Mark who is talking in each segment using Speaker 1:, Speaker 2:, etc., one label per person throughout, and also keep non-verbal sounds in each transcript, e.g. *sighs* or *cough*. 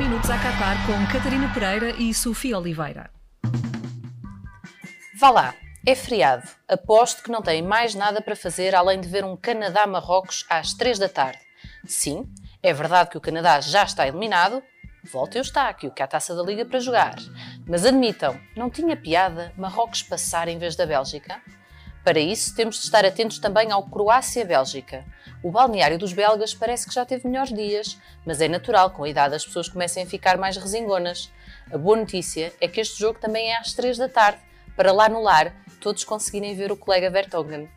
Speaker 1: minutos a acabar com Catarina Pereira e Sofia Oliveira.
Speaker 2: Vá lá, é feriado. Aposto que não têm mais nada para fazer além de ver um Canadá-Marrocos às 3 da tarde. Sim, é verdade que o Canadá já está eliminado. Volta eu Eustáquio, que a taça da Liga para jogar. Mas admitam, não tinha piada Marrocos passar em vez da Bélgica? Para isso, temos de estar atentos também ao Croácia-Bélgica. O balneário dos belgas parece que já teve melhores dias, mas é natural, com a idade as pessoas comecem a ficar mais resingonas. A boa notícia é que este jogo também é às 3 da tarde, para lá no lar todos conseguirem ver o colega Vertonghen.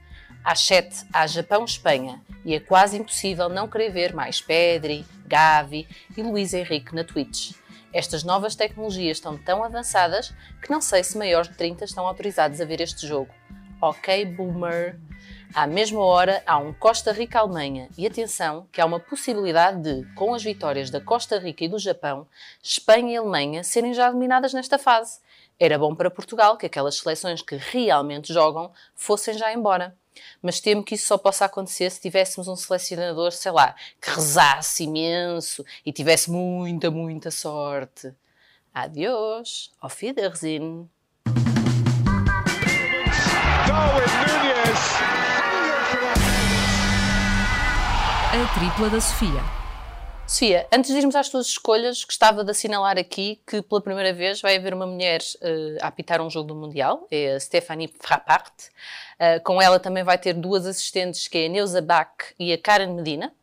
Speaker 2: Às 7 há Japão-Espanha e é quase impossível não querer ver mais Pedri, Gavi e Luís Henrique na Twitch. Estas novas tecnologias estão tão avançadas que não sei se maiores de 30 estão autorizados a ver este jogo. Ok, boomer. À mesma hora, há um Costa Rica-Alemanha. E atenção, que há uma possibilidade de, com as vitórias da Costa Rica e do Japão, Espanha e Alemanha serem já eliminadas nesta fase. Era bom para Portugal que aquelas seleções que realmente jogam fossem já embora. Mas temo que isso só possa acontecer se tivéssemos um selecionador, sei lá, que rezasse imenso e tivesse muita, muita sorte. Adiós, auf Wiedersehen.
Speaker 1: A tripla da Sofia.
Speaker 2: Sofia, antes de irmos às tuas escolhas, gostava de assinalar aqui que pela primeira vez vai haver uma mulher uh, a apitar um jogo do Mundial, é a Stephanie Frappart. Uh, com ela também vai ter duas assistentes, que é a Neuza Bach e a Karen Medina.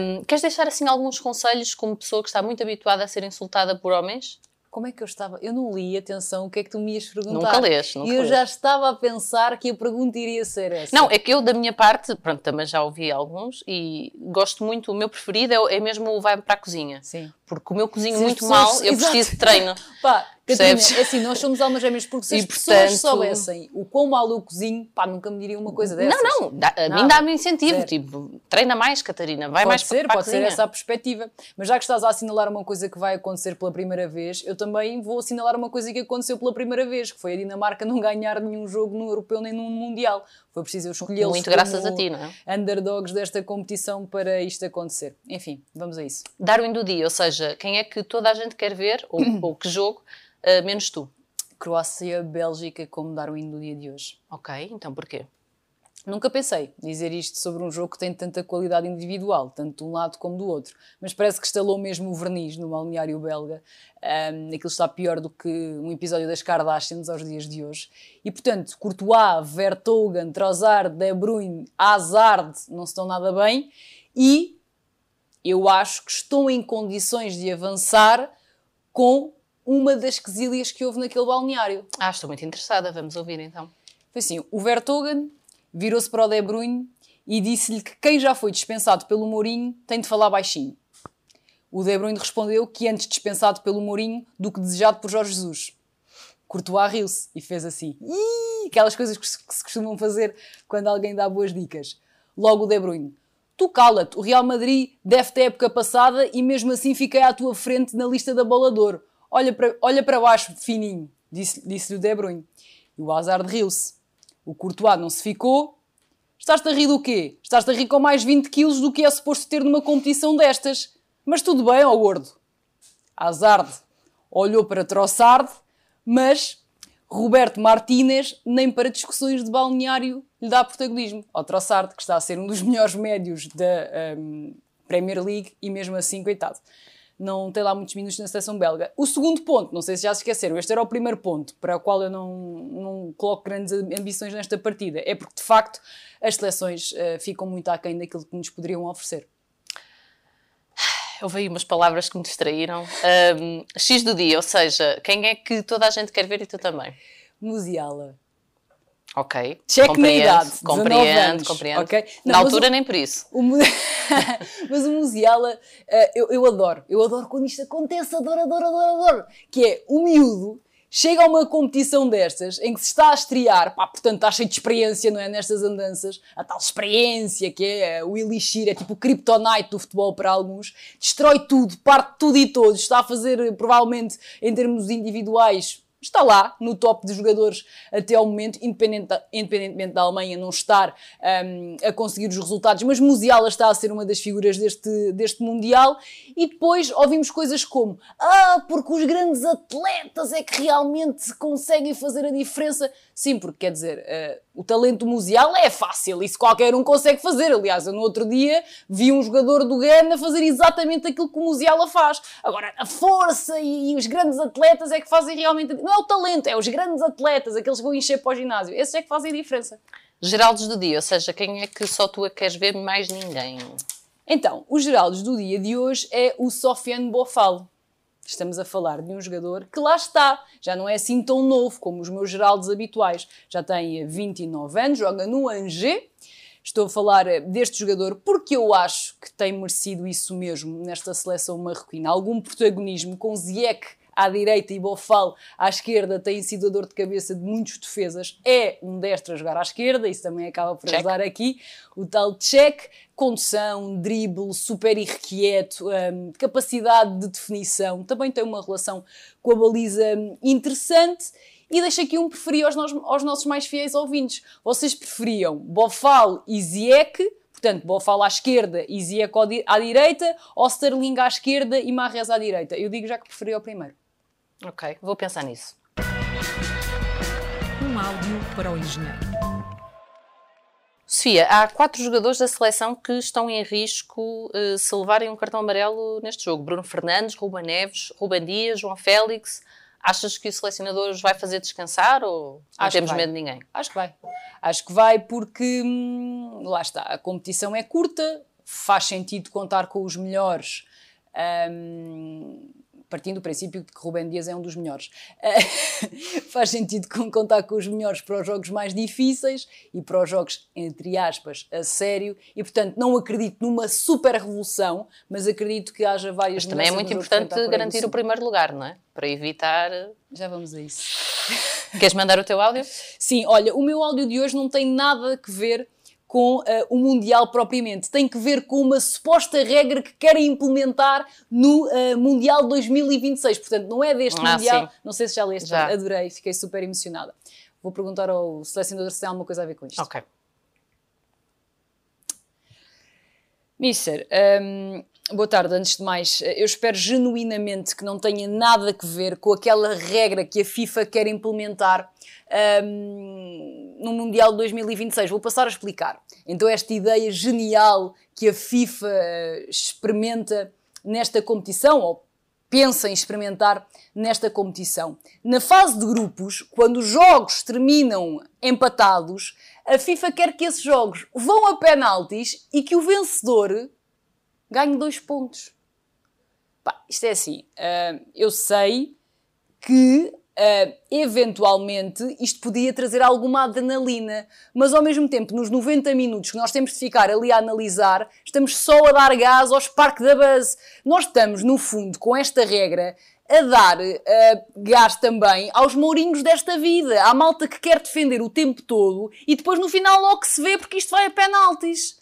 Speaker 2: Um, queres deixar assim alguns conselhos como pessoa que está muito habituada a ser insultada por homens?
Speaker 3: Como é que eu estava? Eu não li, atenção, o que é que tu me ias perguntar?
Speaker 2: Nunca lês, nunca
Speaker 3: E eu
Speaker 2: lês.
Speaker 3: já estava a pensar que a pergunta iria ser essa.
Speaker 2: Não, é que eu, da minha parte, pronto, também já ouvi alguns e gosto muito, o meu preferido é, é mesmo o vai para a cozinha.
Speaker 3: Sim.
Speaker 2: Porque o meu cozinho
Speaker 3: as
Speaker 2: muito
Speaker 3: pessoas-
Speaker 2: mal, eu *laughs*
Speaker 3: Exato.
Speaker 2: preciso de treino.
Speaker 3: Pá, Catarina,
Speaker 2: Percebes?
Speaker 3: é assim, nós somos almas gêmeas, porque se
Speaker 2: E,
Speaker 3: as pessoas
Speaker 2: portanto-
Speaker 3: soubessem o quão mal eu cozinho, pá, nunca me diriam uma coisa dessas.
Speaker 2: Não, não, dá- a mim
Speaker 3: Nada.
Speaker 2: dá-me incentivo,
Speaker 3: Zero.
Speaker 2: tipo, treina mais, Catarina, vai
Speaker 3: Pode
Speaker 2: mais
Speaker 3: ser,
Speaker 2: para
Speaker 3: pode ser
Speaker 2: cozinha.
Speaker 3: essa a perspectiva. Mas já que estás a assinalar uma coisa que vai acontecer pela primeira vez, eu também vou assinalar uma coisa que aconteceu pela primeira vez, que foi a Dinamarca *laughs* não ganhar nenhum jogo no Europeu nem no Mundial. Foi preciso eu escolhê-los
Speaker 2: Muito graças a ti, não é?
Speaker 3: underdogs desta competição para isto acontecer. Enfim, vamos a isso.
Speaker 2: Darwin do dia, ou seja, quem é que toda a gente quer ver, ou, *coughs* ou que jogo, uh, menos tu.
Speaker 3: Croácia, Bélgica, como Darwin do dia de hoje.
Speaker 2: Ok, então porquê?
Speaker 3: Nunca pensei dizer isto sobre um jogo que tem tanta qualidade individual, tanto de um lado como do outro, mas parece que estalou mesmo o verniz no balneário belga. Um, aquilo está pior do que um episódio das Kardashians aos dias de hoje. E portanto, Courtois, Vertonghen, Trossard, De Bruyne, Hazard não estão nada bem e eu acho que estão em condições de avançar com uma das quesílias que houve naquele balneário.
Speaker 2: Ah, estou muito interessada, vamos ouvir então.
Speaker 3: Foi assim, o Vertonghen virou-se para o De Bruyne e disse-lhe que quem já foi dispensado pelo Mourinho tem de falar baixinho. O De Bruyne respondeu que antes dispensado pelo Mourinho do que desejado por Jorge Jesus. Courtois riu-se e fez assim. "Ih", Aquelas coisas que se costumam fazer quando alguém dá boas dicas. Logo o De Bruyne. Tu cala-te, o Real Madrid deve ter época passada e mesmo assim fiquei à tua frente na lista da bola de ouro. Olha para, olha para baixo, fininho, disse- disse-lhe o De Bruyne. E o Hazard riu-se. O Courtois não se ficou. Estás-te a rir do quê? Estás-te a rir com mais 20 quilos do que é suposto ter numa competição destas. Mas tudo bem, ó gordo. Hazard olhou para Trossard, mas Roberto Martínez nem para discussões de balneário lhe dá protagonismo. Ao Trossard, que está a ser um dos *laughs* melhores médios da hum, Premier League e mesmo assim, coitado, não tem lá muitos minutos na seleção belga. O segundo ponto, não sei se já se esqueceram, este era o primeiro ponto para o qual eu não, não coloco grandes ambições nesta partida. É porque, de facto, as seleções eh, ficam muito aquém daquilo que nos poderiam oferecer. *sighs*
Speaker 2: Houve aí umas palavras que me distraíram. Ahm, X do dia, ou seja, quem é que toda a gente quer ver e tu também?
Speaker 3: Musiala.
Speaker 2: Ok.
Speaker 3: Cheque na idade, 19
Speaker 2: Compreendo, compreendo.
Speaker 3: ok? Não,
Speaker 2: Na altura
Speaker 3: o-
Speaker 2: nem por isso.
Speaker 3: O *laughs* Mas o Musiala, eh, eu, eu adoro. Eu adoro quando isto acontece, adoro, adoro, adoro, adoro. Que é o miúdo chega a uma competição destas em que se está a estrear, pá, portanto está cheio de experiência, não é? Nestas andanças, a tal experiência que é o Elixir, é tipo o kryptonite do futebol para alguns, destrói tudo, parte tudo e todos, está a fazer, eh, provavelmente, em termos individuais, está lá no top de jogadores até ao momento, independentemente da Alemanha não estar um, a conseguir os resultados, mas Musiala está a ser uma das figuras deste, deste Mundial. E depois ouvimos coisas como: Ah, porque os grandes atletas é que realmente conseguem fazer a diferença. Sim, porque quer dizer, uh, o talento musial é fácil, isso qualquer um consegue fazer. Aliás, eu no outro dia vi um jogador do Ghana fazer exatamente aquilo que o Musiala faz. Agora, a força e, e os grandes atletas é que fazem realmente. Não é o talento, é os grandes atletas, aqueles que vão encher para o ginásio. Esses é que fazem a diferença.
Speaker 2: Geraldos do dia, ou seja, quem é que só tu a queres ver mais ninguém?
Speaker 3: Então, o Geraldos do dia de hoje é o Sofiane Bofal. Estamos a falar de um jogador que lá está, já não é assim tão novo como os meus Geraldos habituais. Já tem 29 anos, joga no Angers. Estou a falar deste jogador porque eu acho que tem merecido isso mesmo nesta seleção marroquina. Algum protagonismo com Ziyech à direita e Bofal à esquerda tem sido a dor de cabeça de muitos defesas. É um destro a jogar à esquerda, isso também acaba por ajudar aqui. O tal check, condução, drible, super irrequieto, um, capacidade de definição, também tem uma relação com a baliza hum, interessante. E deixo aqui um preferido aos, aos, nossos mais fiéis ouvintes. Vocês preferiam Bofal e Ziyech, portanto, Bofal à esquerda e Ziyech à direita, ou Sterling à esquerda e Marres à direita? Eu digo já que preferia o primeiro.
Speaker 2: Ok, vou pensar nisso.
Speaker 1: Um áudio para o engenheiro.
Speaker 2: Sofia, há quatro jogadores da seleção que estão em risco uh, se levarem um cartão amarelo neste jogo. Bruno Fernandes, Ruben Neves, Ruben Dias, João Félix. Achas que o selecionador os vai fazer descansar ou não Acho temos medo de ninguém?
Speaker 3: Acho que vai. Acho que vai porque, hum, lá está, a competição é curta, faz sentido contar com os melhores. Hum, partindo do princípio de que Rubem Dias é um dos melhores. *laughs* faz sentido contar com os melhores para os jogos mais difíceis e para os jogos, entre aspas, a sério. E, portanto, não acredito numa super revolução, mas acredito que haja várias
Speaker 2: Mas também é muito importante garantir o primeiro lugar, não é? Para evitar.
Speaker 3: Já vamos a isso.
Speaker 2: Queres mandar o teu áudio?
Speaker 3: Sim, olha, o meu áudio de hoje não tem nada a ver com uh, o Mundial propriamente. Tem que ver com uma suposta regra que querem implementar no uh, Mundial 2026. Portanto, não é deste ah, Mundial. Sim. Não sei se já leste, já. adorei, fiquei super emocionada. Vou perguntar ao selecionador se tem alguma coisa a ver com isto.
Speaker 2: Ok.
Speaker 3: Mister, um, Boa tarde, antes de mais, eu espero genuinamente que não tenha nada a ver com aquela regra que a FIFA quer implementar um, no Mundial de 2026. Vou passar a explicar. Então, esta ideia genial que a FIFA eh, experimenta nesta competição, ou pensa em experimentar nesta competição. Na fase de grupos, quando os jogos terminam empatados, a FIFA quer que esses jogos vão a penaltis e que o vencedor ganho dois pontos. Pá, isto é assim, uh, eu sei que uh, eventualmente isto podia trazer alguma adrenalina, mas ao mesmo tempo, nos 90 minutos que nós temos de ficar ali a analisar, estamos só a dar gás aos parques da base. Nós estamos, no fundo, com esta regra, a dar uh, gás também aos mourinhos desta vida, à malta que quer defender o tempo todo e depois no final logo se vê porque isto vai a penaltis.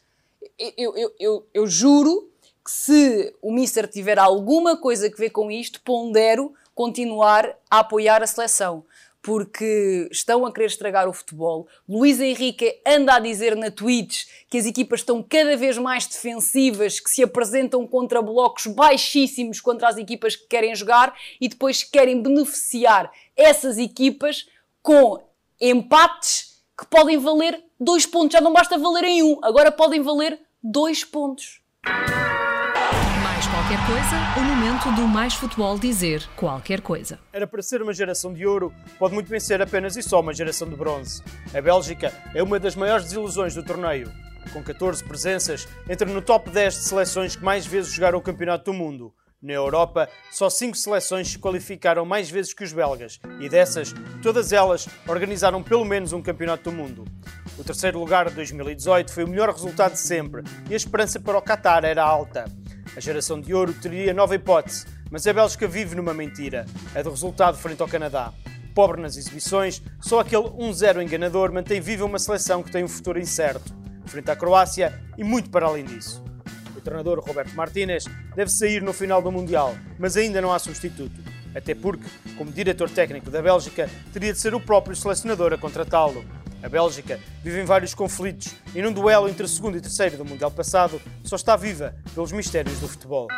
Speaker 3: Eu, eu, eu, eu juro que se o Mister tiver alguma coisa a ver com isto, pondero continuar a apoiar a seleção. Porque estão a querer estragar o futebol. Luís Henrique anda a dizer na Twitch que as equipas estão cada vez mais defensivas, que se apresentam contra blocos baixíssimos contra as equipas que querem jogar e depois querem beneficiar essas equipas com empates que podem valer dois pontos. Já não basta valerem um, agora podem valer dois pontos
Speaker 1: qualquer coisa, o momento do Mais Futebol dizer qualquer coisa.
Speaker 4: Era para ser uma geração de ouro, pode muito bem ser apenas e só uma geração de bronze. A Bélgica é uma das maiores desilusões do torneio. Com 14 presenças, entra no top 10 de seleções que mais vezes jogaram o Campeonato do Mundo. Na Europa, só 5 seleções se qualificaram mais vezes que os belgas, e dessas, todas elas organizaram pelo menos um Campeonato do Mundo. O terceiro lugar de 2018 foi o melhor resultado de sempre, e a esperança para o Qatar era alta. A geração de ouro teria nova hipótese, mas a Bélgica vive numa mentira, a do resultado frente ao Canadá. Pobre nas exibições, só aquele 1-0 enganador mantém viva uma seleção que tem um futuro incerto, frente à Croácia e muito para além disso. O treinador Roberto Martínez deve sair no final do Mundial, mas ainda não há substituto. Até porque, como diretor técnico da Bélgica, teria de ser o próprio selecionador a contratá-lo. A Bélgica vive em vários conflitos e num duelo entre segundo e terceiro do Mundial passado só está viva pelos mistérios do futebol.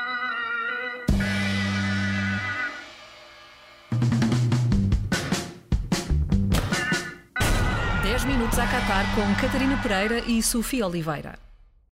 Speaker 5: Dez minutos a Qatar com Catarina Pereira e Sofia Oliveira.